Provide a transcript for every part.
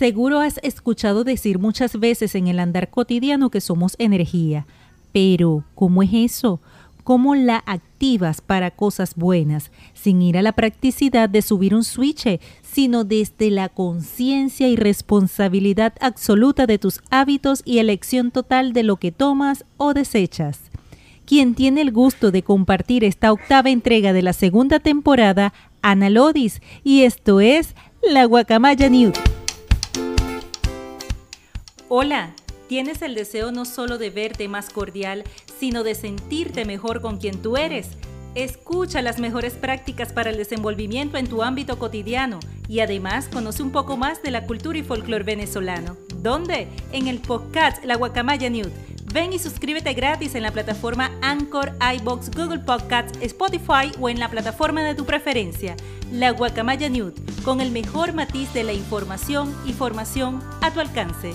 Seguro has escuchado decir muchas veces en el andar cotidiano que somos energía, pero ¿cómo es eso? ¿Cómo la activas para cosas buenas, sin ir a la practicidad de subir un switch, sino desde la conciencia y responsabilidad absoluta de tus hábitos y elección total de lo que tomas o desechas? Quien tiene el gusto de compartir esta octava entrega de la segunda temporada, Ana Lodis, y esto es La Guacamaya News. Hola, ¿tienes el deseo no solo de verte más cordial, sino de sentirte mejor con quien tú eres? Escucha las mejores prácticas para el desenvolvimiento en tu ámbito cotidiano y además conoce un poco más de la cultura y folclore venezolano. ¿Dónde? En el podcast La Guacamaya News. Ven y suscríbete gratis en la plataforma Anchor, iBox, Google Podcasts, Spotify o en la plataforma de tu preferencia. La Guacamaya News, con el mejor matiz de la información y formación a tu alcance.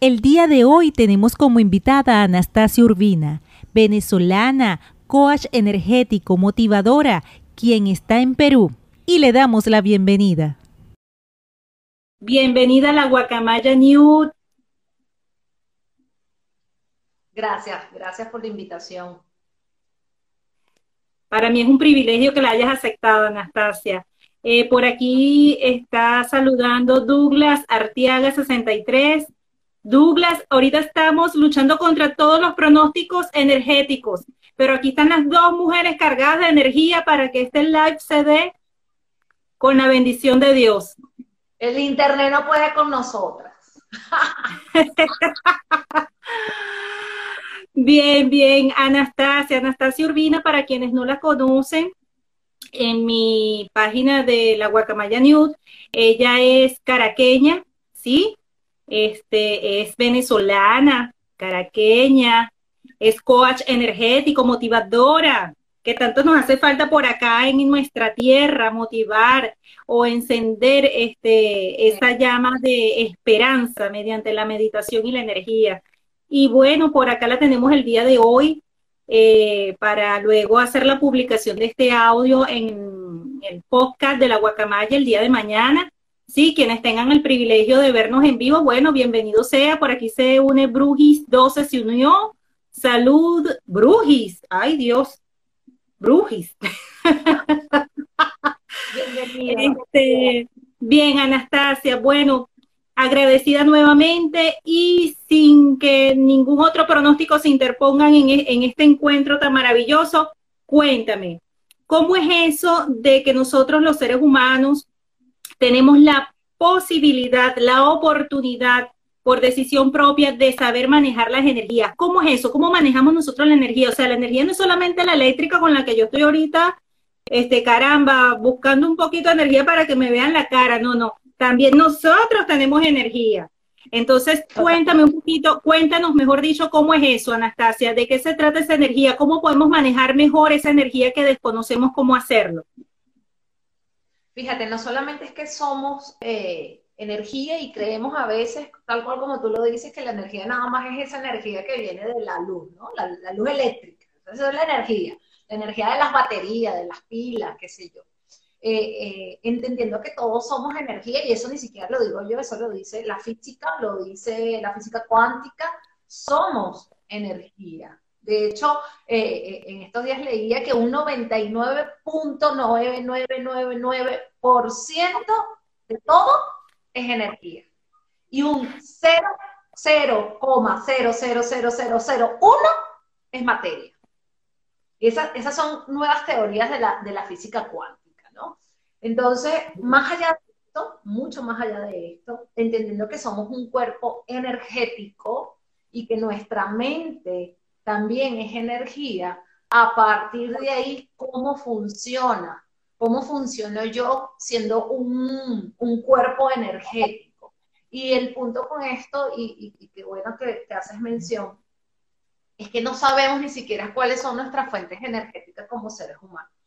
El día de hoy tenemos como invitada a Anastasia Urbina, venezolana, coach energético, motivadora, quien está en Perú, y le damos la bienvenida. Bienvenida a la Guacamaya New. Gracias, gracias por la invitación. Para mí es un privilegio que la hayas aceptado, Anastasia. Eh, por aquí está saludando Douglas Artiaga 63. Douglas, ahorita estamos luchando contra todos los pronósticos energéticos, pero aquí están las dos mujeres cargadas de energía para que este live se dé con la bendición de Dios. El internet no puede con nosotras. bien, bien, Anastasia, Anastasia Urbina, para quienes no la conocen, en mi página de la Guacamaya News, ella es caraqueña, ¿sí? este, es venezolana, caraqueña, es coach energético, motivadora, que tanto nos hace falta por acá en nuestra tierra, motivar o encender este, esa llama de esperanza mediante la meditación y la energía. Y bueno, por acá la tenemos el día de hoy eh, para luego hacer la publicación de este audio en el podcast de la Guacamaya el día de mañana. Sí, quienes tengan el privilegio de vernos en vivo, bueno, bienvenido sea. Por aquí se une Brujis 12, se unió. Salud, Brujis. Ay, Dios. Brujis. Este, bien, Anastasia. Bueno, agradecida nuevamente y sin que ningún otro pronóstico se interpongan en, e, en este encuentro tan maravilloso, cuéntame, ¿cómo es eso de que nosotros los seres humanos tenemos la posibilidad, la oportunidad por decisión propia de saber manejar las energías. ¿Cómo es eso? ¿Cómo manejamos nosotros la energía? O sea, la energía no es solamente la eléctrica con la que yo estoy ahorita, este, caramba, buscando un poquito de energía para que me vean la cara. No, no. También nosotros tenemos energía. Entonces, cuéntame un poquito, cuéntanos, mejor dicho, cómo es eso, Anastasia, de qué se trata esa energía, cómo podemos manejar mejor esa energía que desconocemos cómo hacerlo. Fíjate, no solamente es que somos eh, energía y creemos a veces, tal cual como tú lo dices, que la energía nada más es esa energía que viene de la luz, ¿no? La, luz eléctrica. Esa es la energía, la energía de las baterías, de las pilas, qué sé yo. Eh, eh, entendiendo que todos somos energía, y eso ni siquiera lo digo yo, eso lo dice la física, lo dice la física cuántica, somos energía. De hecho, eh, eh, en estos días leía que un 99.9999% de todo es energía. Y un 0,00001 es materia. Esas, esas son nuevas teorías de la, de la física cuántica. Entonces, más allá de esto, mucho más allá de esto, entendiendo que somos un cuerpo energético y que nuestra mente también es energía, a partir de ahí, ¿cómo funciona? ¿Cómo funciono yo siendo un, cuerpo energético? Y el punto con esto, y, qué bueno que, te haces mención, es que no sabemos ni siquiera cuáles son nuestras fuentes energéticas como seres humanos.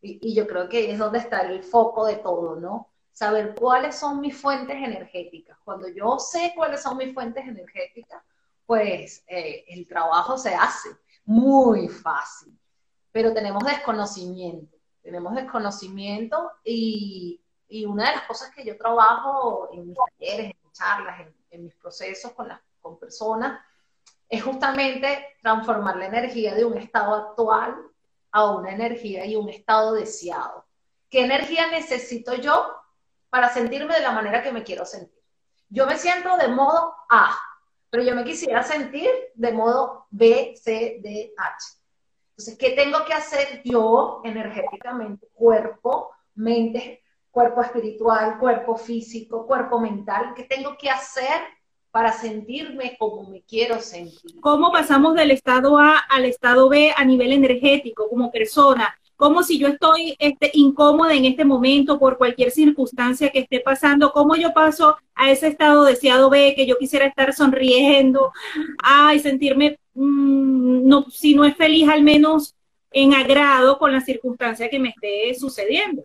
Y, y, yo creo que es donde está el foco de todo, ¿no? Saber cuáles son mis fuentes energéticas. Cuando yo sé cuáles son mis fuentes energéticas, pues eh, el trabajo se hace muy fácil. pero tenemos desconocimiento, tenemos desconocimiento y, una de las cosas que yo trabajo en mis talleres, en mis charlas, en, mis procesos con, las, con personas, es justamente transformar la energía de un estado actual a una energía y un estado deseado. ¿Qué energía necesito yo para sentirme de la manera que me quiero sentir? Yo me siento de modo A, pero yo me quisiera sentir de modo B, C, D, H. Entonces, ¿qué tengo que hacer yo energéticamente? Cuerpo, mente, cuerpo espiritual, cuerpo físico, cuerpo mental. ¿Qué tengo que hacer para sentirme como me quiero sentir. ¿Cómo pasamos del estado A al estado B a nivel energético como persona? Como si yo estoy este, incómoda en este momento por cualquier circunstancia que esté pasando, cómo yo paso a ese estado deseado B, que yo quisiera estar sonriendo, ay, sentirme, mm, no, si no es feliz, al menos en agrado con la circunstancia que me esté sucediendo.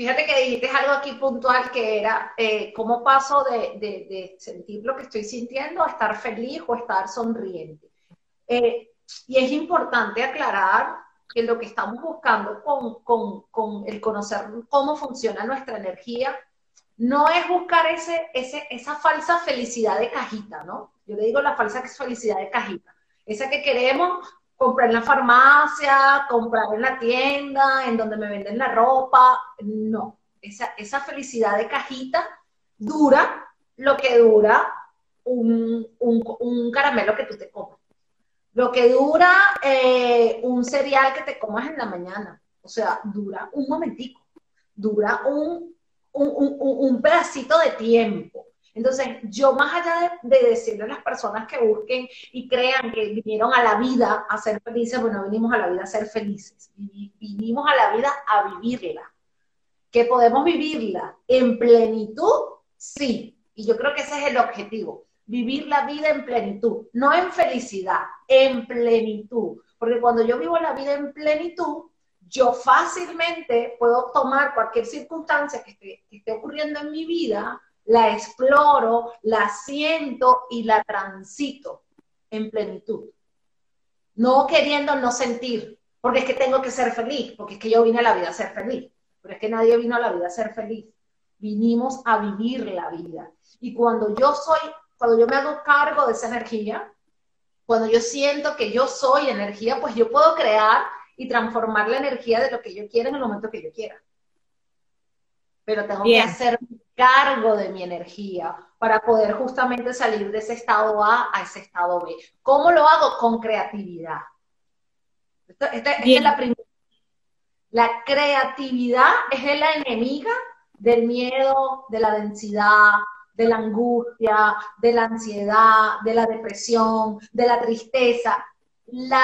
Fíjate que dijiste algo aquí puntual que era eh, cómo paso de, sentir lo que estoy sintiendo a estar feliz o estar sonriente. Eh, y es importante aclarar que lo que estamos buscando con, el conocer cómo funciona nuestra energía no es buscar ese, ese, esa falsa felicidad de cajita, ¿no? Yo le digo la falsa felicidad de cajita. Esa que queremos comprar en la farmacia, comprar en la tienda, en donde me venden la ropa. No, esa, esa felicidad de cajita dura lo que dura un, un, caramelo que tú te comes. Lo que dura eh, un cereal que te comas en la mañana. O sea, dura un momentico, dura un, un pedacito de tiempo. Entonces, yo más allá de, decirle a las personas que busquen y crean que vinieron a la vida a ser felices, bueno, vinimos a la vida a ser felices, vinimos a la vida a vivirla. Que podemos vivirla en plenitud, sí. Y yo creo que ese es el objetivo, vivir la vida en plenitud, no en felicidad, en plenitud. Porque cuando yo vivo la vida en plenitud, yo fácilmente puedo tomar cualquier circunstancia que esté, que esté ocurriendo en mi vida la exploro, la siento y la transito en plenitud. No queriendo no sentir, porque es que tengo que ser feliz, porque es que yo vine a la vida a ser feliz, pero es que nadie vino a la vida a ser feliz. Vinimos a vivir la vida. Y cuando yo soy, cuando yo me hago cargo de esa energía, cuando yo siento que yo soy energía, pues yo puedo crear y transformar la energía de lo que yo quiera en el momento que yo quiera. Pero tengo que hacer cargo de mi energía para poder justamente salir de ese estado A a ese estado B. ¿Cómo lo hago? Con creatividad. Esta, es la primera. La creatividad es la enemiga del miedo, de la densidad, de la angustia, de la ansiedad, de la depresión, de la tristeza. La,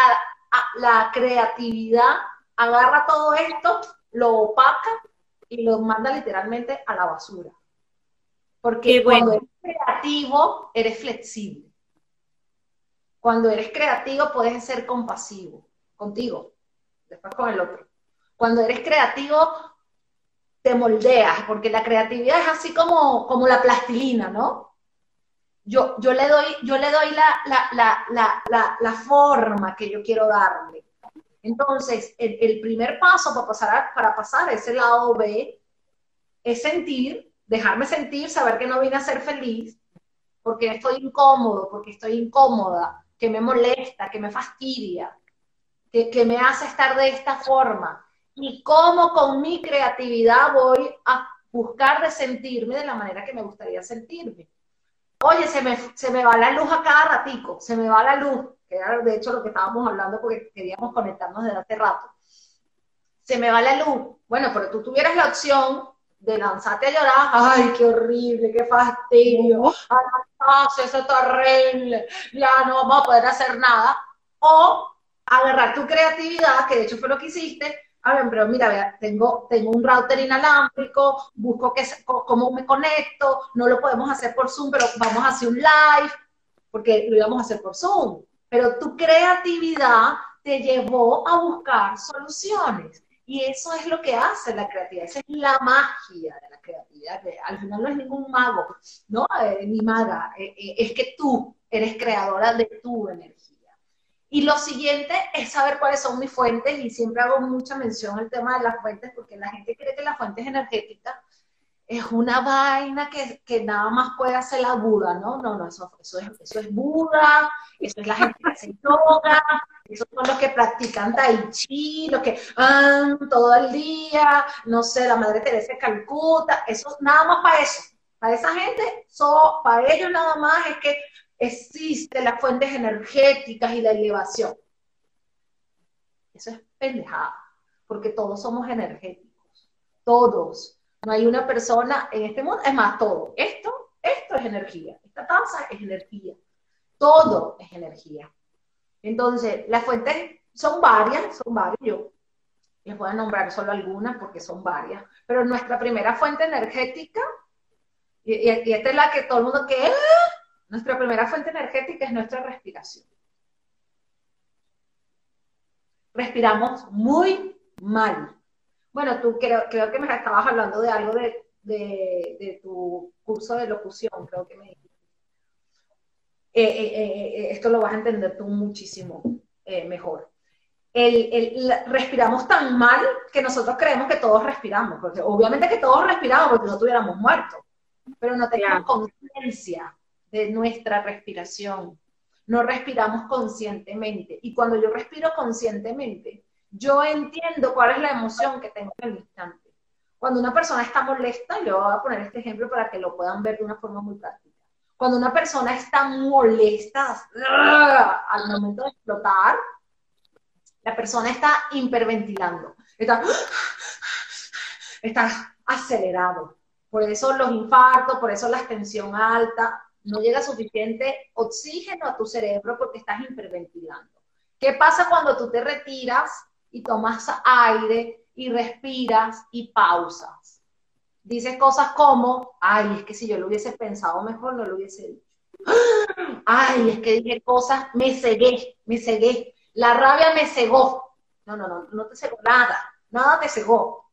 la creatividad agarra todo esto, lo opaca y lo manda literalmente a la basura. Porque cuando eres creativo, eres flexible. Cuando eres creativo, puedes ser compasivo contigo, después con el otro. Cuando eres creativo, te moldeas, porque la creatividad es así como, como la plastilina, ¿no? Yo, yo le doy, yo le doy la, forma que yo quiero darle. Entonces, el, primer paso para pasar, a ese lado B es sentir dejarme sentir, saber que no vine a ser feliz, porque estoy incómodo, porque estoy incómoda, que me molesta, que me fastidia, que, que me hace estar de esta forma. Y cómo con mi creatividad voy a buscar de sentirme de la manera que me gustaría sentirme. Oye, se me, se me va la luz a cada ratico, se me va la luz, que era de hecho lo que estábamos hablando porque queríamos conectarnos desde hace rato. Se me va la luz. Bueno, pero tú tuvieras la opción de lanzarte a llorar, ay, qué horrible, qué fastidio, ay, eso es terrible, ya no vamos a poder hacer nada, o agarrar tu creatividad, que de hecho fue lo que hiciste, a ver, pero mira, tengo, tengo un router inalámbrico, busco que, cómo me conecto, no lo podemos hacer por Zoom, pero vamos a hacer un live, porque lo íbamos a hacer por Zoom. Pero tu creatividad te llevó a buscar soluciones. Y eso es lo que hace la creatividad, esa es la magia de la creatividad, al final no es ningún mago, ¿no? Eh, ni maga, eh, eh, es que tú eres creadora de tu energía. Y lo siguiente es saber cuáles son mis fuentes y siempre hago mucha mención al tema de las fuentes porque la gente cree que las fuentes energéticas es una vaina que, que, nada más puede hacer la Buda, ¿no? No, no, eso, eso, es, eso es Buda, eso es la gente que hace yoga, esos son los que practican Tai Chi, los que ah, todo el día, no sé, la Madre Teresa de Calcuta, eso nada más para eso. Para esa gente, so, para ellos nada más es que existen las fuentes energéticas y la elevación. Eso es pendejada, porque todos somos energéticos, todos. No hay una persona en este mundo, es más, todo. Esto, esto es energía, esta taza es energía, todo es energía. Entonces, las fuentes son varias, son varias. Yo les voy a nombrar solo algunas porque son varias, pero nuestra primera fuente energética, y, esta es la que todo el mundo que nuestra primera fuente energética es nuestra respiración. Respiramos muy mal. Bueno, tú creo, creo que me estabas hablando de algo de, tu curso de locución, creo que me dijiste. Eh, eh, eh, esto lo vas a entender tú muchísimo mejor. respiramos tan mal que nosotros creemos que todos respiramos, porque obviamente que todos respiramos porque no estuviéramos muertos, pero no tenemos conciencia de nuestra respiración. No respiramos conscientemente. Y cuando yo respiro conscientemente, yo entiendo cuál es la emoción que tengo en el instante. Cuando una persona está molesta, yo voy a poner este ejemplo para que lo puedan ver de una forma muy práctica. Cuando una persona está molesta al momento de explotar, la persona está hiperventilando, está, está acelerado. Por eso los infartos, por eso la tensión alta, no llega suficiente oxígeno a tu cerebro porque estás hiperventilando. ¿Qué pasa cuando tú te retiras y tomas aire y respiras y pausas? Dices cosas como, ay, es que si yo lo hubiese pensado mejor, no lo hubiese dicho. Ay, es que dije cosas, me cegué, me cegué. La rabia me cegó. No, no, no, no te cegó nada, nada te cegó.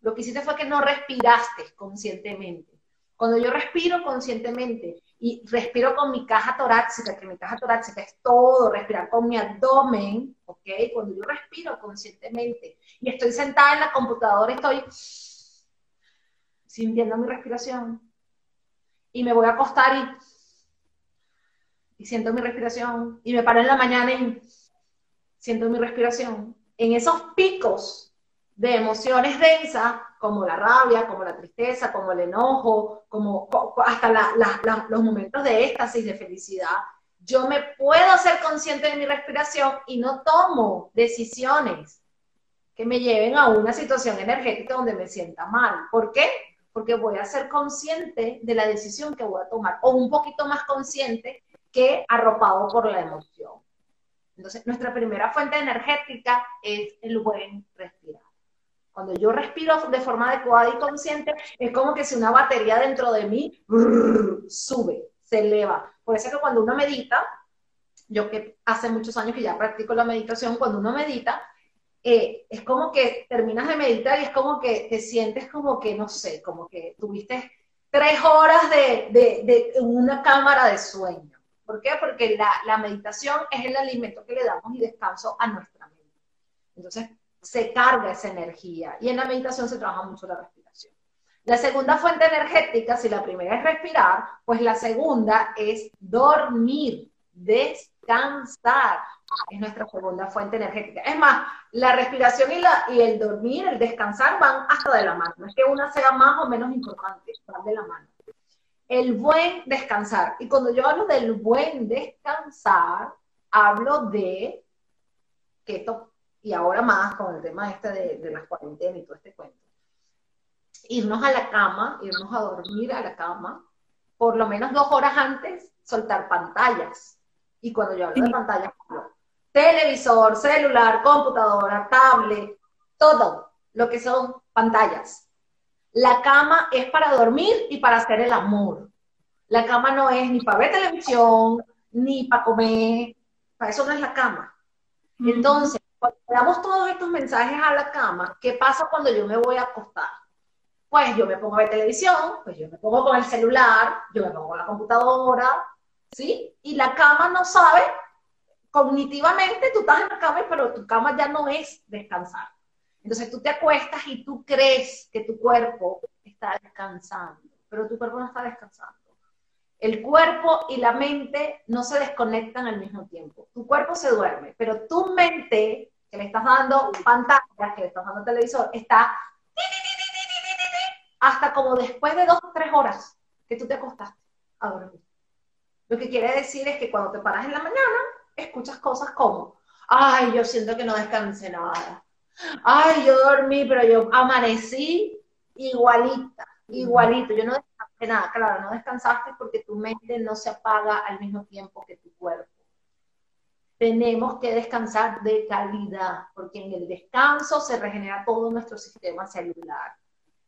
Lo que hiciste fue que no respiraste conscientemente. Cuando yo respiro conscientemente y respiro con mi caja torácica, que mi caja torácica es todo, respirar con mi abdomen, ¿ok? Cuando yo respiro conscientemente y estoy sentada en la computadora, estoy sintiendo mi respiración y me voy a acostar y, y siento mi respiración y me paro en la mañana y siento mi respiración. En esos picos de emociones densas, como la rabia, como la tristeza, como el enojo, como hasta los momentos de éxtasis, de felicidad, yo me puedo hacer consciente de mi respiración y no tomo decisiones que me lleven a una situación energética donde me sienta mal. ¿Por qué? Porque voy a ser consciente de la decisión que voy a tomar, o un poquito más consciente que arropado por la emoción. Entonces, nuestra primera fuente energética es el buen respirar. Cuando yo respiro de forma adecuada y consciente, es como que si una batería dentro de mí sube, se eleva. Por eso que cuando uno medita, yo que hace muchos años que ya practico la meditación, cuando uno medita, eh, es como que terminas de meditar y es como que te sientes como que, no sé, como que tuviste tres horas de, de, una cámara de sueño. ¿Por qué? Porque la, la meditación es el alimento que le damos y descanso a nuestra mente. Entonces, se carga esa energía. Y en la meditación se trabaja mucho la respiración. La segunda fuente energética, si la primera es respirar, pues la segunda es dormir, descansar. Es nuestra segunda fuente energética. Es más, la respiración y, la, y el dormir, el descansar van hasta de la mano. No es que una sea más o menos importante, van de la mano. El buen descansar. Y cuando yo hablo del buen descansar, hablo de que esto y ahora más con el tema este de, de las cuarentenas y todo este cuento. Irnos a la cama, irnos a dormir a la cama, por lo menos dos horas antes, soltar pantallas. Y cuando yo hablo de pantallas, televisor, celular, computadora, tablet, todo lo que son pantallas. La cama es para dormir y para hacer el amor. La cama no es ni para ver televisión, ni para comer. Para eso no es la cama. Entonces, cuando damos todos estos mensajes a la cama, ¿qué pasa cuando yo me voy a acostar? Pues yo me pongo a ver televisión, pues yo me pongo con el celular, yo me pongo con la computadora, ¿sí? Y la cama no sabe cognitivamente tú estás en la cama, pero tu cama ya no es descansar. Entonces tú te acuestas y tú crees que tu cuerpo está descansando, pero tu cuerpo no está descansando. El cuerpo y la mente no se desconectan al mismo tiempo. Tu cuerpo se duerme, pero tu mente, que le estás dando pantalla, que le estás dando televisor, está hasta como después de dos o tres horas que tú te acostaste a dormir. Lo que quiere decir es que cuando te paras en la mañana, escuchas cosas como, ay, yo siento que no descansé nada. Ay, yo dormí, pero yo amanecí igualita, igualito. Yo no descansé nada. Claro, no descansaste porque tu mente no se apaga al mismo tiempo que tu cuerpo. Tenemos que descansar de calidad, porque en el descanso se regenera todo nuestro sistema celular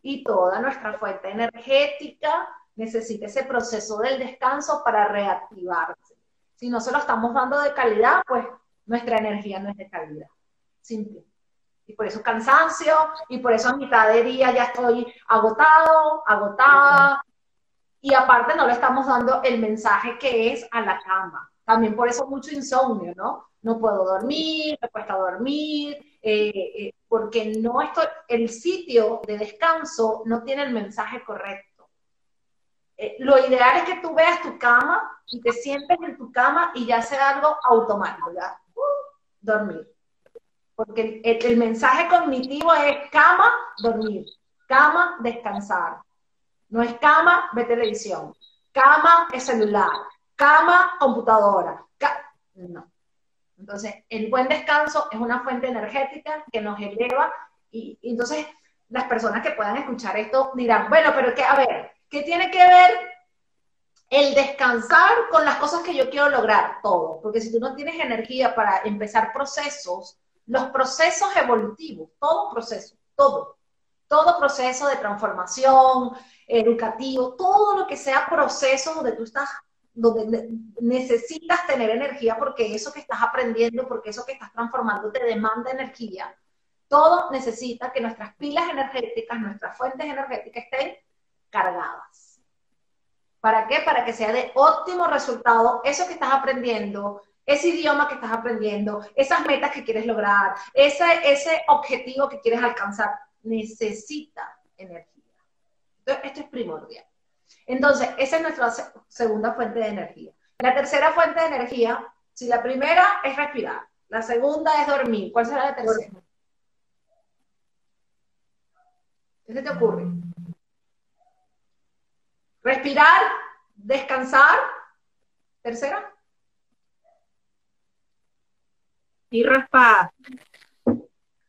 y toda nuestra fuente energética necesita ese proceso del descanso para reactivarse. Si no se lo estamos dando de calidad, pues nuestra energía no es de calidad. Simple. Y por eso cansancio, y por eso a mitad de día ya estoy agotado, agotada. Y aparte no le estamos dando el mensaje que es a la cama. También por eso mucho insomnio, ¿no? No puedo dormir, me cuesta dormir, eh, eh, porque no estoy, el sitio de descanso no tiene el mensaje correcto. Eh, lo ideal es que tú veas tu cama y te sientes en tu cama y ya sea algo automático, ya, uh, dormir. Porque el, mensaje cognitivo es cama, dormir, cama, descansar. No es cama, ve televisión, cama es celular, cama, computadora. no. Entonces, el buen descanso es una fuente energética que nos eleva y, entonces las personas que puedan escuchar esto dirán, bueno, pero que, a ver, ¿qué tiene que ver el descansar con las cosas que yo quiero lograr? Todo, porque si tú no tienes energía para empezar procesos, los procesos evolutivos, todo proceso, todo, todo proceso de transformación, educativo, todo lo que sea proceso donde tú estás donde necesitas tener energía porque eso que estás aprendiendo, porque eso que estás transformando te demanda energía. Todo necesita que nuestras pilas energéticas, nuestras fuentes energéticas estén cargadas. ¿Para qué? Para que sea de óptimo resultado eso que estás aprendiendo, ese idioma que estás aprendiendo, esas metas que quieres lograr, ese, ese objetivo que quieres alcanzar, necesita energía. Entonces, esto es primordial. Entonces, esa es nuestra segunda fuente de energía. La tercera fuente de energía, si la primera es respirar, la segunda es dormir, ¿cuál será la tercera? ¿Qué se te ocurre? Respirar, descansar, tercera. Y raspar.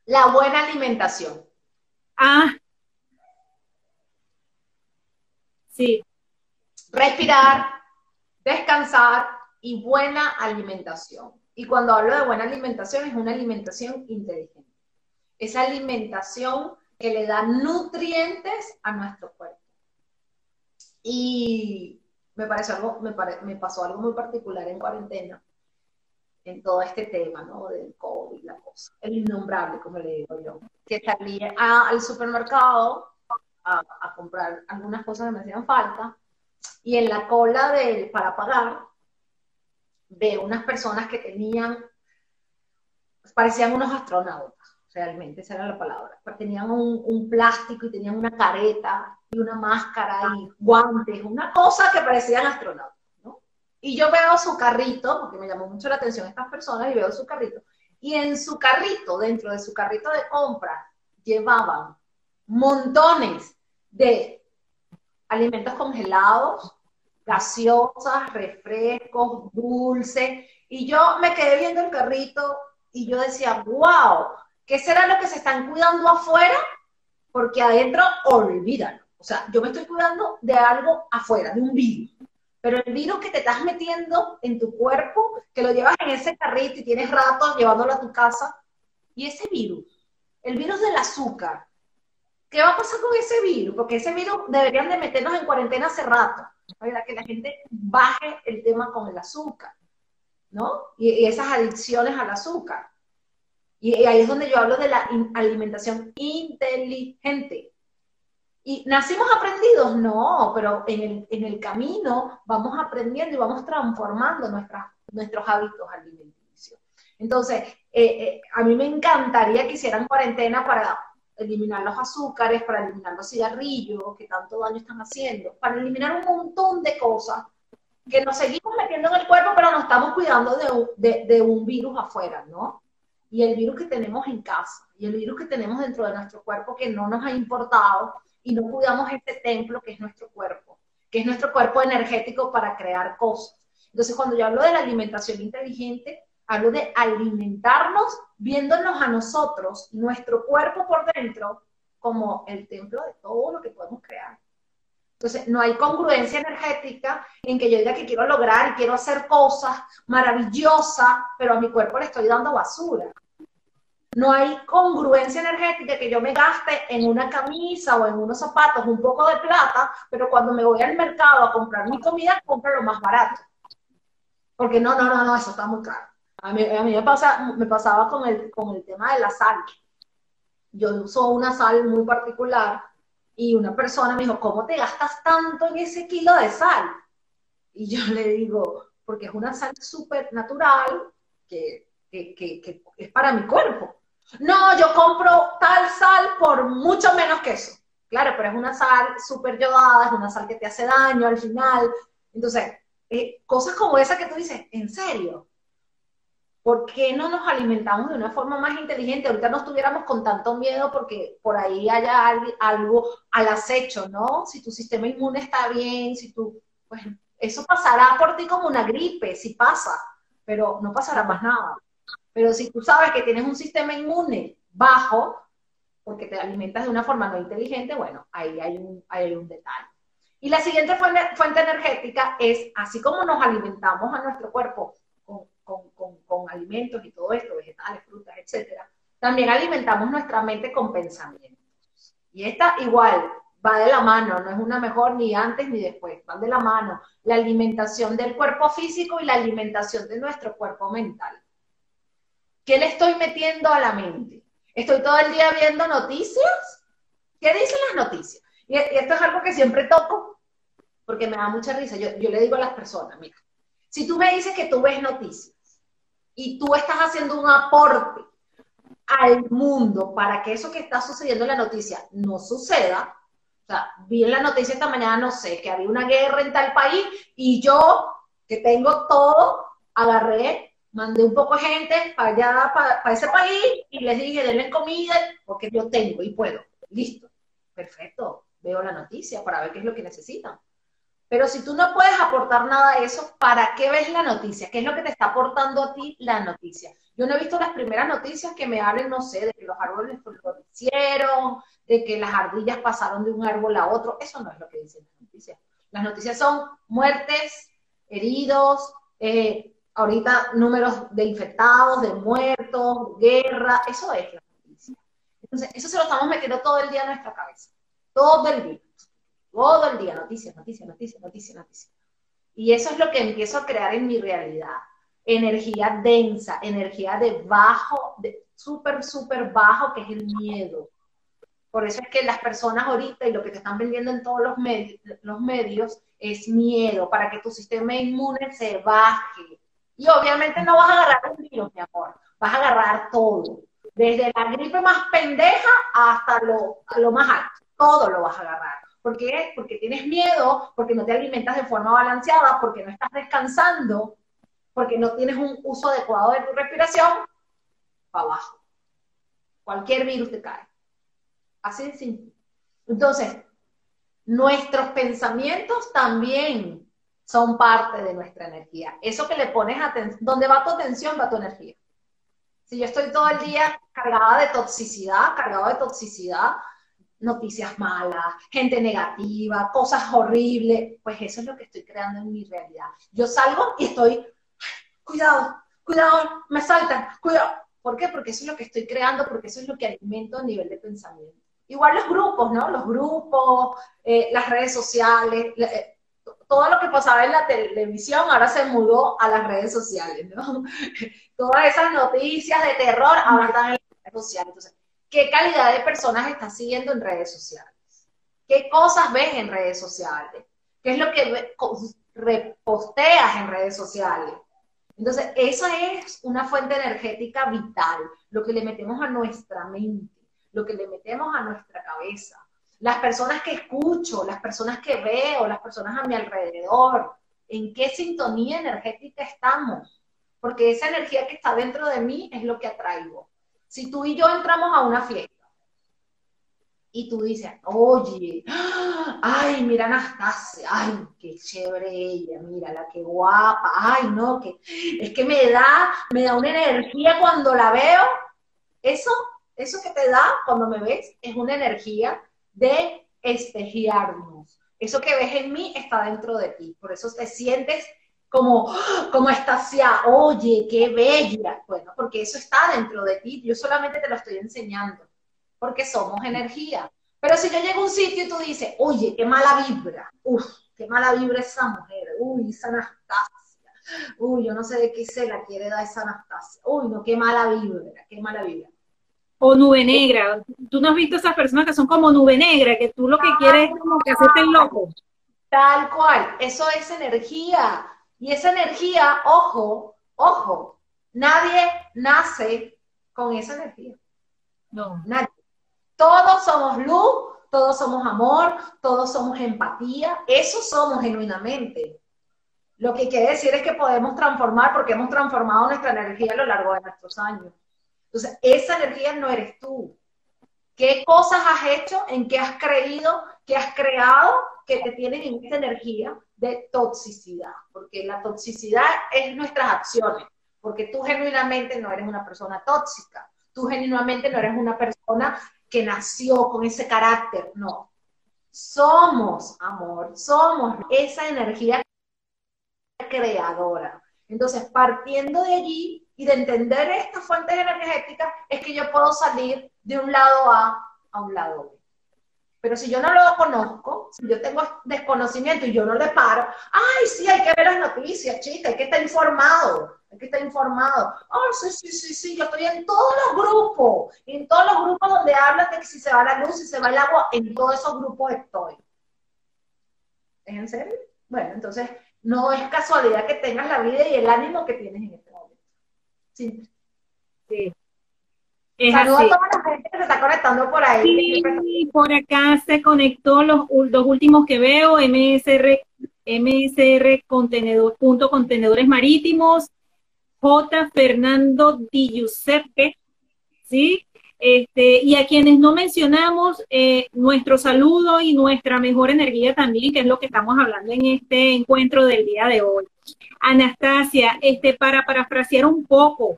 La buena alimentación. Ah, Sí. Respirar, descansar y buena alimentación. Y cuando hablo de buena alimentación es una alimentación inteligente. Esa alimentación que le da nutrientes a nuestro cuerpo. Y me, parece algo, me, me pasó algo muy particular en cuarentena, en todo este tema, ¿no? Del COVID, la cosa, el innombrable, como le digo yo. Que salí al supermercado a, comprar algunas cosas que me hacían falta y en la cola del, para pagar veo unas personas que tenían, parecían unos astronautas, realmente, esa era la palabra. Tenían un, un, plástico y tenían una careta y una máscara y guantes, una cosa que parecían astronautas, ¿no? Y yo veo su carrito, porque me llamó mucho la atención estas personas, y veo su carrito, y en su carrito, dentro de su carrito de compra, llevaban montones de alimentos congelados, gaseosas, refrescos, dulces. Y yo me quedé viendo el carrito y yo decía, wow, ¿qué será lo que se están cuidando afuera? Porque adentro, olvídalo. O sea, yo me estoy cuidando de algo afuera, de un virus. Pero el virus que te estás metiendo en tu cuerpo, que lo llevas en ese carrito y tienes rato llevándolo a tu casa, y ese virus, el virus del azúcar, ¿Qué va a pasar con ese virus? Porque ese virus deberían de meternos en cuarentena hace rato, para que la gente baje el tema con el azúcar, ¿no? Y, esas adicciones al azúcar. Y, ahí es donde yo hablo de la alimentación inteligente. ¿Y nacimos aprendidos? No, pero en el, en el camino vamos aprendiendo y vamos transformando nuestras, nuestros hábitos alimenticios. Entonces, eh, eh, a mí me encantaría que hicieran cuarentena para eliminar los azúcares, para eliminar los cigarrillos que tanto daño están haciendo, para eliminar un montón de cosas que nos seguimos metiendo en el cuerpo, pero nos estamos cuidando de, un virus afuera, ¿no? Y el virus que tenemos en casa, y el virus que tenemos dentro de nuestro cuerpo que no nos ha importado, y no cuidamos este templo que es nuestro cuerpo, que es nuestro cuerpo energético para crear cosas. Entonces, cuando yo hablo de la alimentación inteligente, hablo de alimentarnos viéndonos a nosotros, nuestro cuerpo por dentro, como el templo de todo lo que podemos crear. Entonces, no hay congruencia energética en que yo diga que quiero lograr y quiero hacer cosas maravillosas, pero a mi cuerpo le estoy dando basura. No hay congruencia energética que yo me gaste en una camisa o en unos zapatos un poco de plata, pero cuando me voy al mercado a comprar mi comida, compro lo más barato. Porque no, no, no, no, eso está muy caro. A mí, a mí me, pasa, me pasaba con el, con el tema de la sal. Yo uso una sal muy particular y una persona me dijo, ¿cómo te gastas tanto en ese kilo de sal? Y yo le digo, porque es una sal súper natural que, que, que, es para mi cuerpo. No, yo compro tal sal por mucho menos que eso. Claro, pero es una sal súper yodada, es una sal que te hace daño al final. Entonces, eh, cosas como esa que tú dices, ¿en serio? ¿Por qué no nos alimentamos de una forma más inteligente? Ahorita no estuviéramos con tanto miedo porque por ahí haya algo al acecho, ¿no? Si tu sistema inmune está bien, si tú, pues eso pasará por ti como una gripe, si pasa, pero no pasará más nada. Pero si tú sabes que tienes un sistema inmune bajo, porque te alimentas de una forma no inteligente, bueno, ahí hay un detalle. Y la siguiente fuente, energética es, así como nos alimentamos a nuestro cuerpo con, alimentos y todo esto, vegetales, frutas, etcétera, también alimentamos nuestra mente con pensamientos. Y esta igual va de la mano, no es una mejor ni antes ni después, van de la mano. La alimentación del cuerpo físico y la alimentación de nuestro cuerpo mental. ¿Qué le estoy metiendo a la mente? ¿Estoy todo el día viendo noticias? ¿Qué dicen las noticias? Y, esto es algo que siempre toco, porque me da mucha risa. Yo, le digo a las personas, mira, si tú me dices que tú ves noticias y tú estás haciendo un aporte al mundo para que eso que está sucediendo en la noticia no suceda, o sea, vi en la noticia esta mañana, no sé, que había una guerra en tal país y yo, que tengo todo, agarré, mandé un poco de gente para allá, para, para ese país y les dije, denle comida porque yo tengo y puedo. Listo. Perfecto. Veo la noticia para ver qué es lo que necesitan. Pero si tú no puedes aportar nada a eso, ¿para qué ves la noticia? ¿Qué es lo que te está aportando a ti la noticia? Yo no he visto las primeras noticias que me hablen, no sé, de que los árboles florecieron, de que las ardillas pasaron de un árbol a otro. Eso no es lo que dicen las noticias. Las noticias son muertes, heridos, eh, ahorita números de infectados, de muertos, guerra. Eso es la noticia. Entonces, eso se lo estamos metiendo todo el día en nuestra cabeza. Todo el día. Todo el día, noticias, noticias, noticias, noticias, noticias. Y eso es lo que empiezo a crear en mi realidad. Energía densa, energía de bajo, de súper, súper bajo, que es el miedo. Por eso es que las personas ahorita y lo que te están vendiendo en todos los medios, los medios es miedo, para que tu sistema inmune se baje. Y obviamente no vas a agarrar un virus, mi amor, vas a agarrar todo. Desde la gripe más pendeja hasta lo, lo más alto. Todo lo vas a agarrar. ¿Por qué? Porque tienes miedo, porque no te alimentas de forma balanceada, porque no estás descansando, porque no tienes un uso adecuado de tu respiración, para abajo. Cualquier virus te cae. Así de simple. Entonces, nuestros pensamientos también son parte de nuestra energía. Eso que le pones atención, donde va tu atención, va tu energía. Si yo estoy todo el día cargada de toxicidad, cargado de toxicidad, noticias malas, gente negativa, cosas horribles, pues eso es lo que estoy creando en mi realidad. Yo salgo y estoy, cuidado, cuidado, me saltan, cuidado. ¿Por qué? Porque eso es lo que estoy creando, porque eso es lo que alimento a nivel de pensamiento. Igual los grupos, ¿no? Los grupos, eh, las redes sociales, eh, todo lo que pasaba en la televisión ahora se mudó a las redes sociales, ¿no? Todas esas noticias de terror ahora están en las redes sociales. Entonces, ¿Qué calidad de personas estás siguiendo en redes sociales? ¿Qué cosas ves en redes sociales? ¿Qué es lo que reposteas en redes sociales? Entonces, eso es una fuente energética vital, lo que le metemos a nuestra mente, lo que le metemos a nuestra cabeza. Las personas que escucho, las personas que veo, las personas a mi alrededor, en qué sintonía energética estamos, porque esa energía que está dentro de mí es lo que atraigo. Si tú y yo entramos a una fiesta y tú dices, oye, ay, mira Anastasia, ay, qué chévere ella, mira la que guapa, ay, no, que es que me da, me da una energía cuando la veo. Eso, eso que te da cuando me ves es una energía de espejearnos. Eso que ves en mí está dentro de ti, por eso te sientes como, como estacia, oye, qué bella. Bueno, porque eso está dentro de ti, yo solamente te lo estoy enseñando porque somos energía. Pero si yo llego a un sitio y tú dices, oye, qué mala vibra, uff, qué mala vibra esa mujer, uy, esa Anastasia, uy, yo no sé de qué se la quiere dar esa Anastasia, uy, no, qué mala vibra, qué mala vibra. O nube negra, tú no has visto esas personas que son como nube negra, que tú lo que quieres es como que hacerte loco. Tal cual, eso es energía. Y esa energía, ojo, ojo, nadie nace con esa energía. No. Nadie. Todos somos luz, todos somos amor, todos somos empatía, eso somos genuinamente. Lo que quiere decir es que podemos transformar porque hemos transformado nuestra energía a lo largo de nuestros años. Entonces, esa energía no eres tú. ¿Qué cosas has hecho? ¿En qué has creído? ¿Qué has creado que te tienen en esta energía de toxicidad? Porque la toxicidad es nuestras acciones, porque tú genuinamente no eres una persona tóxica, tú genuinamente no eres una persona que nació con ese carácter, no. Somos amor, somos esa energía creadora. Entonces, partiendo de allí y de entender estas fuentes energéticas, es que yo puedo salir de un lado A a un lado B. Pero si yo no lo conozco, si yo tengo desconocimiento y yo no le paro, ay, sí, hay que ver las noticias, chica, hay que estar informado, hay que estar informado. Oh, sí, sí, sí, sí, yo estoy en todos los grupos, en todos los grupos donde hablan de que si se va la luz, si se va el agua, en todos esos grupos estoy. ¿Es en serio? Bueno, entonces no es casualidad que tengas la vida y el ánimo que tienes en este momento. Sí. sí. Saludos a toda la gente que se está conectando por ahí. Sí, por acá se conectó los dos últimos que veo, MSR, MSR contenedor, punto contenedores marítimos, J. Fernando Di Giuseppe, ¿sí? Este, y a quienes no mencionamos, eh, nuestro saludo y nuestra mejor energía también, que es lo que estamos hablando en este encuentro del día de hoy. Anastasia, este, para parafrasear un poco,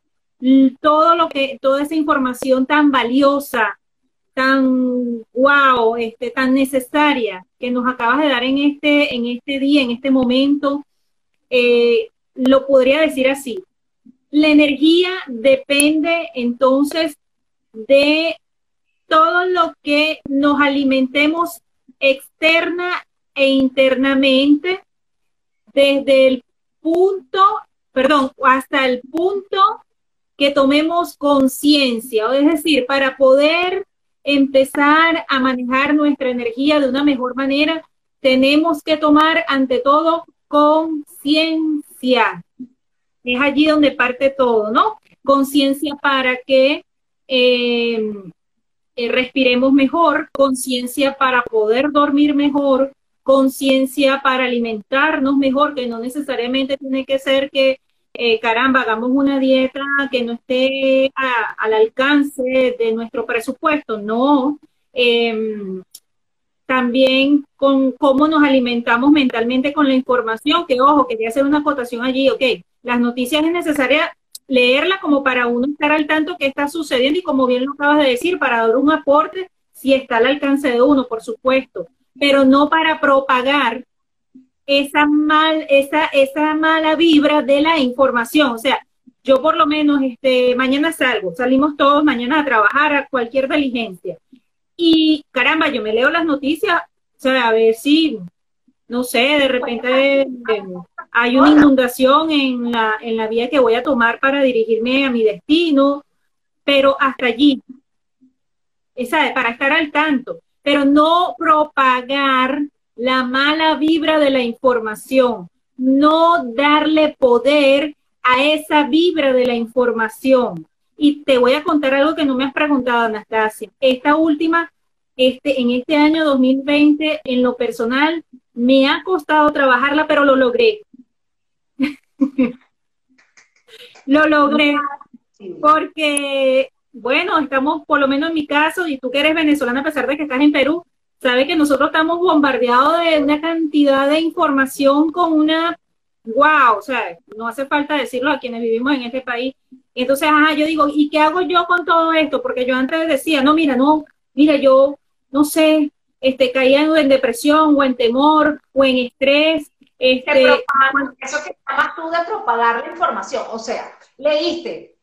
todo lo que, toda esa información tan valiosa, tan wow, este, tan necesaria que nos acabas de dar en este, en este día, en este momento, eh, lo podría decir así. La energía depende entonces de todo lo que nos alimentemos externa e internamente desde el punto, perdón, hasta el punto que tomemos conciencia, es decir, para poder empezar a manejar nuestra energía de una mejor manera, tenemos que tomar ante todo conciencia. Es allí donde parte todo, ¿no? Conciencia para que eh, eh, respiremos mejor, conciencia para poder dormir mejor, conciencia para alimentarnos mejor, que no necesariamente tiene que ser que eh, caramba, hagamos una dieta que no esté al alcance de nuestro presupuesto, no. Em, también con cómo nos alimentamos mentalmente con la información, que ojo, quería hacer una acotación allí, ok, las noticias es necesaria leerla como para uno estar al tanto que está sucediendo y como bien lo acabas de decir, para dar un aporte si está al alcance de uno, por supuesto, pero no para propagar esa, mal, esa, esa mala vibra de la información. O sea, yo por lo menos este, mañana salgo, salimos todos mañana a trabajar a cualquier diligencia. Y caramba, yo me leo las noticias, o sea, a ver si, no sé, de repente hay una inundación en la, en la vía que voy a tomar para dirigirme a mi destino, pero hasta allí, esa, para estar al tanto, pero no propagar la mala vibra de la información, no darle poder a esa vibra de la información. Y te voy a contar algo que no me has preguntado, Anastasia. Esta última, este, en este año 2020, en lo personal, me ha costado trabajarla, pero lo logré. lo logré porque, bueno, estamos, por lo menos en mi caso, y tú que eres venezolana a pesar de que estás en Perú, sabes que nosotros estamos bombardeados de una cantidad de información con una, wow, o sea, no hace falta decirlo a quienes vivimos en este país. Entonces, ajá, yo digo, ¿y qué hago yo con todo esto? Porque yo antes decía, no, mira, no, mira, yo, no sé, este, caía en depresión o en temor o en estrés. Este, eso que llamas tú de propagar la información. O sea, leíste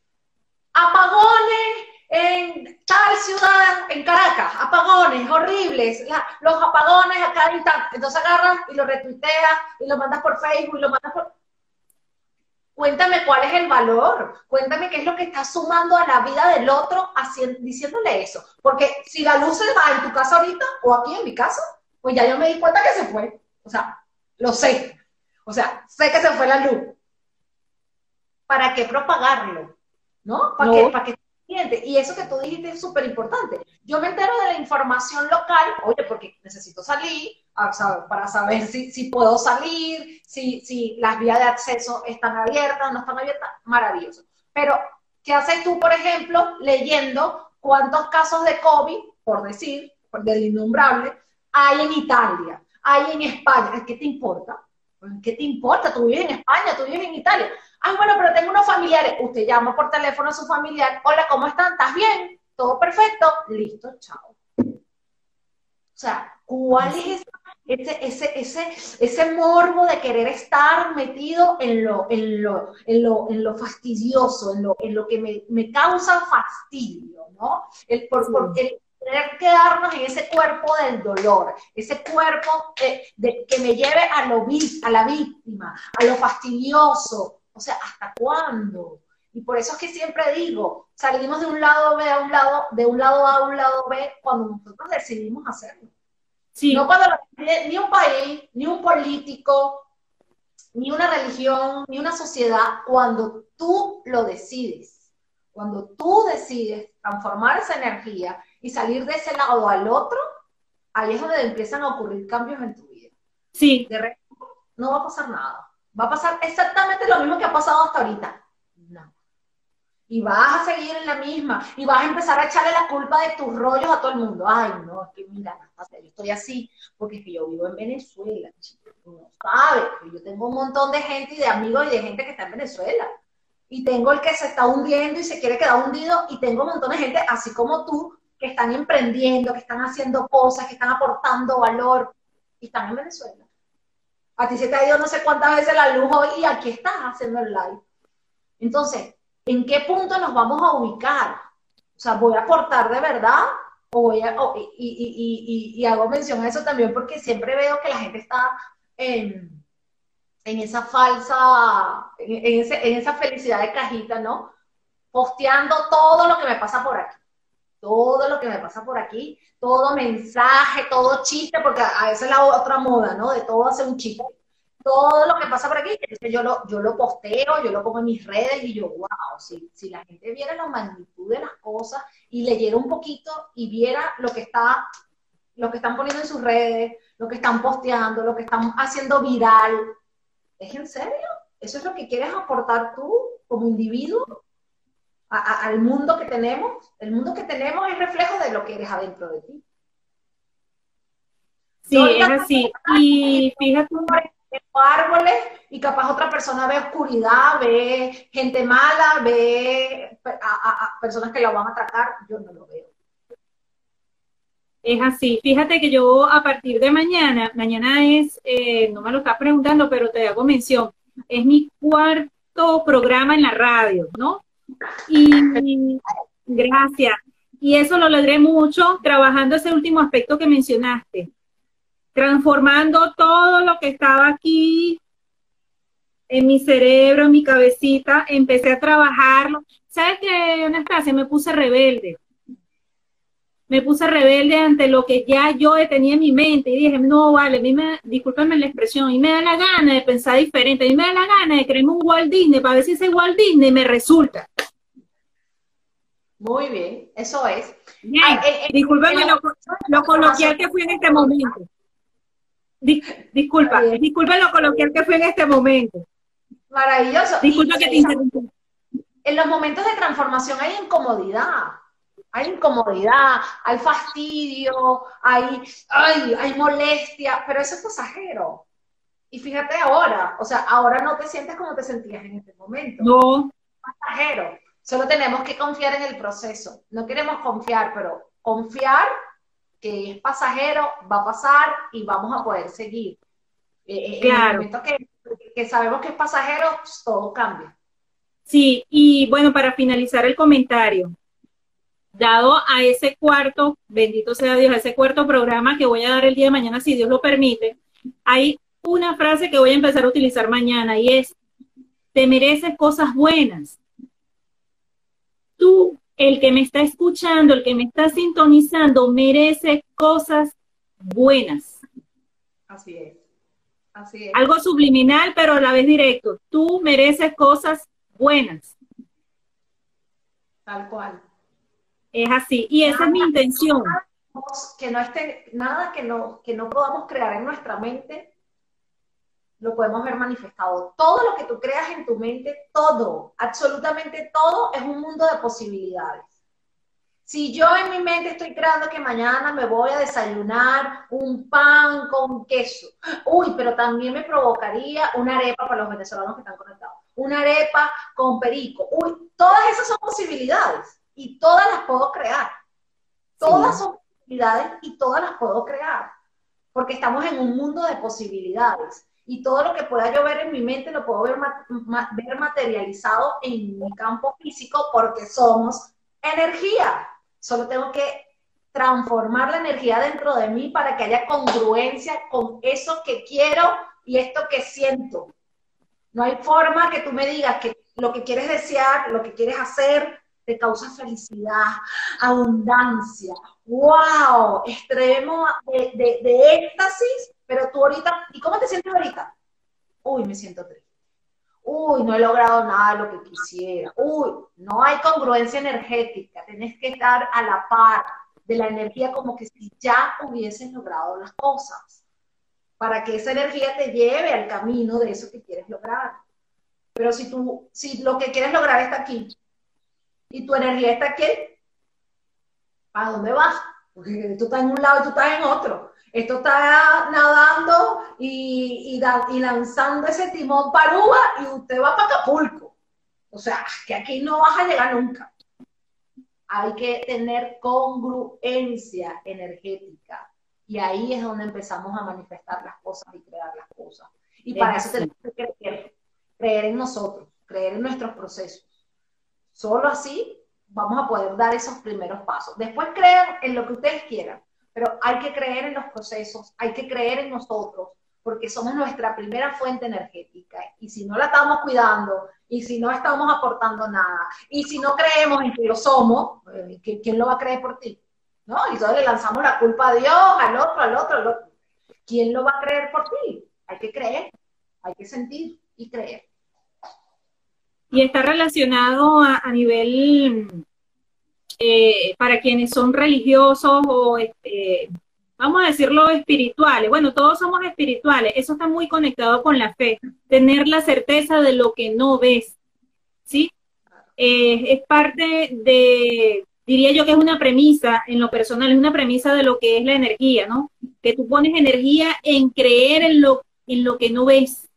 apagones en tal ciudad, en Caracas, apagones horribles, los apagones a cada instante. Entonces agarras y lo retuiteas y lo mandas por Facebook y lo mandas por... Cuéntame cuál es el valor, cuéntame qué es lo que está sumando a la vida del otro haciendo, diciéndole eso. Porque si la luz se va en tu casa ahorita o aquí en mi casa, pues ya yo me di cuenta que se fue. O sea, lo sé. O sea, sé que se fue la luz. ¿Para qué propagarlo? ¿No? ¿Para, Qué, ¿Para qué y eso que tú dijiste es súper importante. Yo me entero de la información local, oye, porque necesito salir para saber si, puedo salir, si, si las vías de acceso están abiertas, no están abiertas, maravilloso. Pero, ¿qué haces tú, por ejemplo, leyendo cuántos casos de COVID, por decir, del innombrable, hay en Italia, hay en España? ¿Qué te importa? ¿Qué te importa? Tú vives en España, tú vives en Italia. Ay, bueno, pero tengo unos familiares. Usted llama por teléfono a su familiar. Hola, ¿cómo están? ¿Estás bien? ¿Todo perfecto? Listo, chao. O sea, ¿cuál es ese, ese, ese, ese, morbo de querer estar metido en lo, en lo, en lo, en lo fastidioso, en lo, en lo que me, me causa fastidio, ¿no? El, por, por el tener que darnos en ese cuerpo del dolor, ese cuerpo de, que me lleve a, lo, a la víctima, a lo fastidioso, o sea, ¿hasta cuándo? Y por eso es que siempre digo, salimos de un lado B a un lado, de un lado A a un lado B, cuando nosotros decidimos hacerlo. Sí. No cuando ni un país, ni un político, ni una religión, ni una sociedad, cuando tú lo decides, cuando tú decides transformar esa energía y salir de ese lado al otro, ahí es donde empiezan a ocurrir cambios en tu vida. Sí. De resto, no va a pasar nada. Va a pasar exactamente lo mismo que ha pasado hasta ahorita. No. Y vas a seguir en la misma. Y vas a empezar a echarle la culpa de tus rollos a todo el mundo. Ay, no, es que mira, yo estoy así porque es que yo vivo en Venezuela. No sabes. Yo tengo un montón de gente y de amigos y de gente que está en Venezuela. Y tengo el que se está hundiendo y se quiere quedar hundido. Y tengo un montón de gente, así como tú, que están emprendiendo, que están haciendo cosas, que están aportando valor. Y están en Venezuela. A ti se te ha ido no sé cuántas veces la luz hoy y aquí estás haciendo el live. Entonces, ¿en qué punto nos vamos a ubicar? O sea, ¿voy a aportar de verdad? O voy a, y, hago mención a eso también porque siempre veo que la gente está en, esa falsa, en, en esa felicidad de cajita, ¿no? Posteando todo lo que me pasa por aquí todo lo que me pasa por aquí, todo mensaje, todo chiste, porque a veces es la otra moda, ¿no? De todo hacer un chiste. Todo lo que pasa por aquí, yo lo, yo lo posteo, yo lo pongo en mis redes y yo, wow, si, si la gente viera la magnitud de las cosas y leyera un poquito y viera lo que está, lo que están poniendo en sus redes, lo que están posteando, lo que están haciendo viral, ¿es en serio? ¿Eso es lo que quieres aportar tú como individuo? Al mundo que tenemos. El mundo que tenemos es reflejo de lo que eres adentro de ti. Sí, es así. Y fíjate. árboles y capaz otra persona ve oscuridad, ve gente mala, ve a, personas que la van a atracar. Yo no lo veo. Es así. Fíjate que yo a partir de mañana, mañana es, eh, no me lo estás preguntando, pero te hago mención, es mi cuarto programa en la radio, ¿no? Y gracias. Y eso lo logré mucho trabajando ese último aspecto que mencionaste, transformando todo lo que estaba aquí en mi cerebro, en mi cabecita, empecé a trabajarlo. ¿Sabes qué, Anastasia? Me puse rebelde. me puse rebelde ante lo que ya yo tenía en mi mente y dije, no, vale, a mí me, discúlpame la expresión, mí me da la gana de pensar diferente, mí me da la gana de creerme un Walt Disney para ver si ese Walt Disney me resulta. Muy bien, eso es. Bien, discúlpame lo, coloquial que fui en este momento. disculpa, disculpa lo coloquial que fui en este momento. Maravilloso. Disculpa que te interrumpí. En los momentos de transformación hay incomodidad hay incomodidad, hay fastidio, hay, hay molestia, pero eso es pasajero. Y fíjate ahora, o sea, ahora no te sientes como te sentías en este momento. No. Pasajero. Solo tenemos que confiar en el proceso. No queremos confiar, pero confiar que es pasajero, va a pasar y vamos a poder seguir. Eh, eh, claro. En el momento que, que sabemos que es pasajero, pues, todo cambia. Sí, y bueno, para finalizar el comentario, dado a ese cuarto, bendito sea Dios, a ese cuarto programa que voy a dar el día de mañana, si Dios lo permite, hay una frase que voy a empezar a utilizar mañana y es, te mereces cosas buenas. Tú, el que me está escuchando, el que me está sintonizando, merece cosas buenas. Así es. Así es. Algo subliminal, pero a la vez directo. Tú mereces cosas buenas. Tal cual. Es así, y esa es mi intención. Que no esté, nada que no, que no podamos crear en nuestra mente, lo podemos ver manifestado. Todo lo que tú creas en tu mente, todo, absolutamente todo, es un mundo de posibilidades. Si yo en mi mente estoy creando que mañana me voy a desayunar un pan con queso, uy, pero también me provocaría una arepa para los venezolanos que están conectados, una arepa con perico, uy, todas esas son posibilidades y todas las puedo crear. Todas son posibilidades y todas las puedo crear, porque estamos en un mundo de posibilidades y todo lo que pueda yo ver en mi mente lo puedo ver, ver materializado en mi campo físico porque somos energía. Solo tengo que transformar la energía dentro de mí para que haya congruencia con eso que quiero y esto que siento. No hay forma que tú me digas que lo que quieres desear, lo que quieres hacer, te causa felicidad, abundancia, wow, extremo de, de, éxtasis, pero tú ahorita, ¿y cómo te sientes ahorita? Uy, me siento triste. Uy, no he logrado nada de lo que quisiera. Uy, no hay congruencia energética. Tienes que estar a la par de la energía como que si ya hubieses logrado las cosas. Para que esa energía te lleve al camino de eso que quieres lograr. Pero si tú, si lo que quieres lograr está aquí, y tu energía está aquí, ¿a dónde vas? Porque tú estás en un lado y tú estás en otro. Esto está nadando y, y, lanzando ese timón para Uba y usted va para Acapulco. O sea, que aquí no vas a llegar nunca. Hay que tener congruencia energética. Y ahí es donde empezamos a manifestar las cosas y crear las cosas. Y para eso tenemos que creer, creer en nosotros, creer en nuestros procesos. Solo así vamos a poder dar esos primeros pasos. Después crean en lo que ustedes quieran, pero hay que creer en los procesos, hay que creer en nosotros, porque somos nuestra primera fuente energética. Y si no la estamos cuidando, y si no estamos aportando nada, y si no creemos en que lo somos, eh, ¿quién lo va a creer por ti? ¿No? Y entonces le lanzamos la culpa a Dios, al otro, al otro, al otro. ¿Quién lo va a creer por ti? Hay que creer, hay que sentir y creer y está relacionado a, nivel, eh, para quienes son religiosos o, este, vamos a decirlo, espirituales. Bueno, todos somos espirituales, eso está muy conectado con la fe, tener la certeza de lo que no ves, ¿sí? Eh, es parte de, diría yo que es una premisa en lo personal, es una premisa de lo que es la energía, ¿no? Que tú pones energía en creer en lo, en lo que no ves.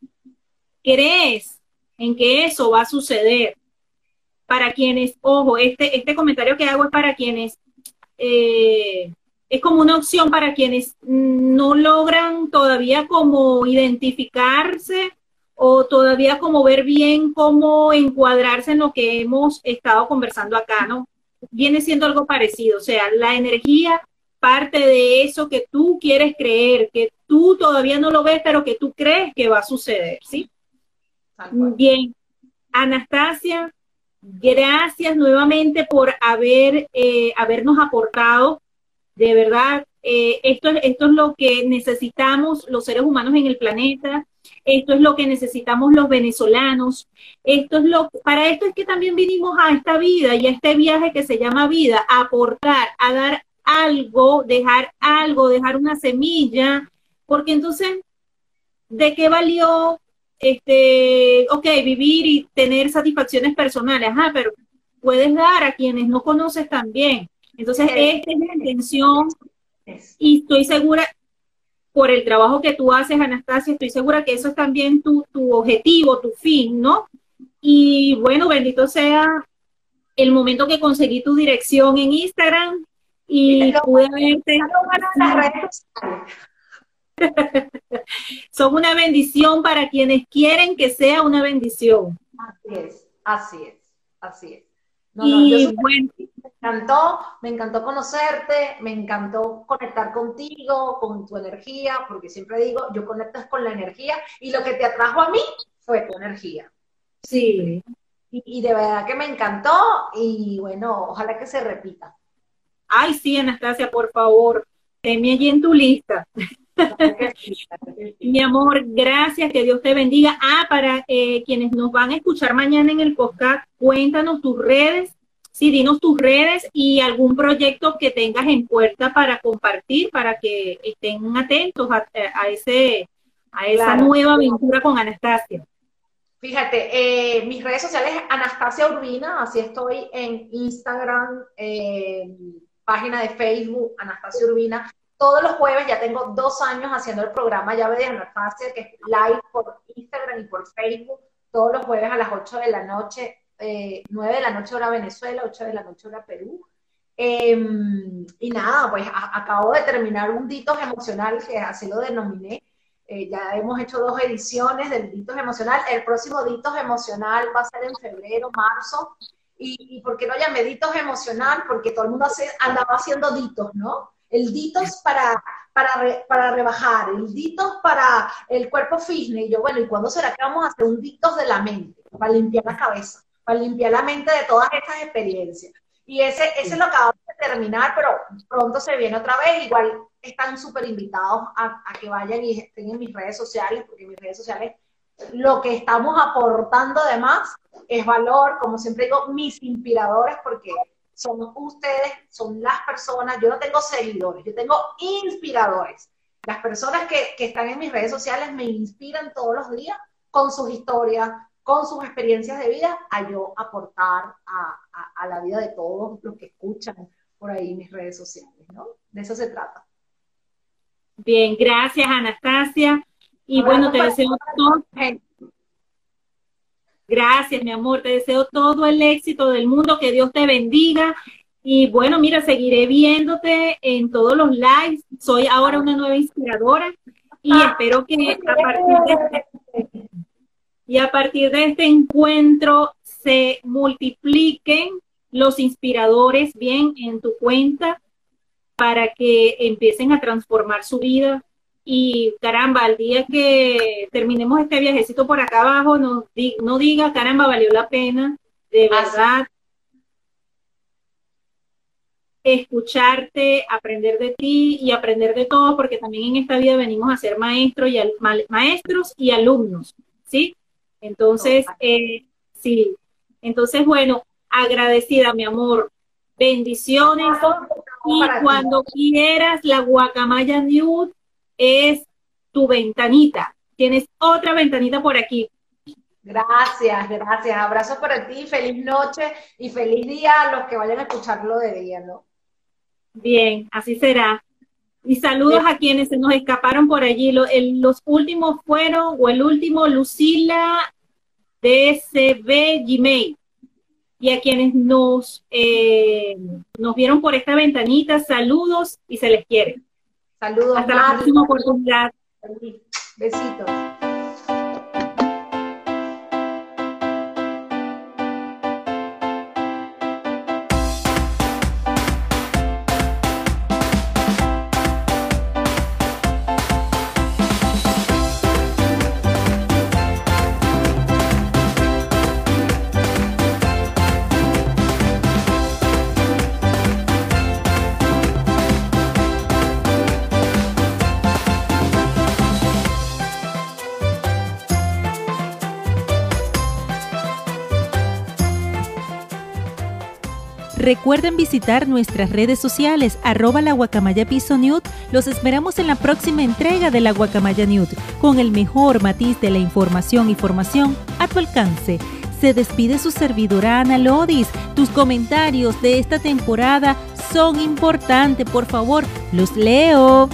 Crees en que eso va a suceder. Para quienes, ojo, este, este comentario que hago es para quienes, eh, es como una opción para quienes no logran todavía como identificarse o todavía como ver bien cómo encuadrarse en lo que hemos estado conversando acá, ¿no? Viene siendo algo parecido, o sea, la energía parte de eso que tú quieres creer, que tú todavía no lo ves, pero que tú crees que va a suceder, ¿sí? Bien, Anastasia, gracias nuevamente por haber, eh, habernos aportado. De verdad, eh, esto, esto es lo que necesitamos los seres humanos en el planeta, esto es lo que necesitamos los venezolanos, esto es lo, para esto es que también vinimos a esta vida y a este viaje que se llama vida, aportar, a dar algo, dejar algo, dejar una semilla, porque entonces, ¿de qué valió este, ok, vivir y tener satisfacciones personales? Ajá, pero puedes dar a quienes no conoces también. Entonces, esta es la intención y estoy segura, por el trabajo que tú haces, Anastasia, estoy segura que eso es también tu, tu objetivo, tu fin, ¿no? Y bueno, bendito sea el momento que conseguí tu dirección en Instagram y pude verte. Son una bendición para quienes quieren que sea una bendición. Así es, así es, así es. y bueno, me encantó, me encantó conocerte, me encantó conectar contigo, con tu energía, porque siempre digo, yo conectas con la energía y lo que te atrajo a mí fue tu energía. Sí. Y, y de verdad que me encantó y bueno, ojalá que se repita. Ay, sí, Anastasia, por favor, tenme allí en tu lista. Mi amor, gracias, que Dios te bendiga. Ah, para eh, quienes nos van a escuchar mañana en el podcast, cuéntanos tus redes, sí, dinos tus redes y algún proyecto que tengas en puerta para compartir, para que estén atentos a, ese, a esa nueva aventura con Anastasia. Fíjate, eh, mis redes sociales, Anastasia Urbina, así estoy en Instagram, eh, página de Facebook, Anastasia Urbina todos los jueves, ya tengo dos años haciendo el programa Llave de Anastasia, que es live por Instagram y por Facebook, todos los jueves a las 8 de la noche, eh, 9 de la noche hora Venezuela, 8 de la noche hora Perú. Em, y nada, pues acabo de terminar un Ditos Emocional, que así lo denominé. Eh, ya hemos hecho dos ediciones del Ditos Emocional. El próximo Ditos Emocional va a ser en febrero, marzo. Y, y ¿por qué no llamé Ditos Emocional? Porque todo el mundo andaba haciendo ditos, ¿no? El ditos para, para, para rebajar, el ditos para el cuerpo fitness. Y yo, bueno, ¿y cuándo será que vamos a hacer un ditos de la mente? Para limpiar la cabeza, para limpiar la mente de todas estas experiencias. Y ese, ese es lo acabamos de terminar, pero pronto se viene otra vez. Igual están súper invitados a, a, que vayan y estén en mis redes sociales, porque en mis redes sociales lo que estamos aportando además es valor, como siempre digo, mis inspiradores, porque son ustedes, son las personas, yo no tengo seguidores, yo tengo inspiradores. Las personas que, están en mis redes sociales me inspiran todos los días con sus historias, con sus experiencias de vida, a yo aportar a, la vida de todos los que escuchan por ahí mis redes sociales, ¿no? De eso se trata. Bien, gracias Anastasia. Y bueno, te deseo todo. Gracias, mi amor. Te deseo todo el éxito del mundo. Que Dios te bendiga. Y bueno, mira, seguiré viéndote en todos los lives. Soy ahora una nueva inspiradora y ah, espero que a partir de este, y a partir de este encuentro se multipliquen los inspiradores bien en tu cuenta para que empiecen a transformar su vida y caramba, al día que terminemos este viajecito por acá abajo, no, no diga, caramba, valió la pena, de verdad, escucharte, aprender de ti y aprender de todos, porque también en esta vida venimos a ser maestros y maestros y alumnos, ¿sí? Entonces, eh, sí, entonces, bueno, agradecida, mi amor, bendiciones, y cuando quieras, la guacamaya nude es tu ventanita. Tienes otra ventanita por aquí. Gracias, gracias. Abrazo para ti, feliz noche y feliz día a los que vayan a escucharlo de día, ¿no? Bien, así será. Y saludos a quienes se nos escaparon por allí. los últimos fueron, o el último, Lucila DCB Gmail. Y a quienes nos, eh, nos vieron por esta ventanita, saludos y se les quiere. Saludos. Hasta la próxima oportunidad. Besitos. Recuerden visitar nuestras redes sociales, arroba la guacamaya piso. Los esperamos en la próxima entrega de la guacamaya nude, con el mejor matiz de la información y formación a tu alcance. Se despide su servidora Ana Lodis. Tus comentarios de esta temporada son importantes, por favor, los leo.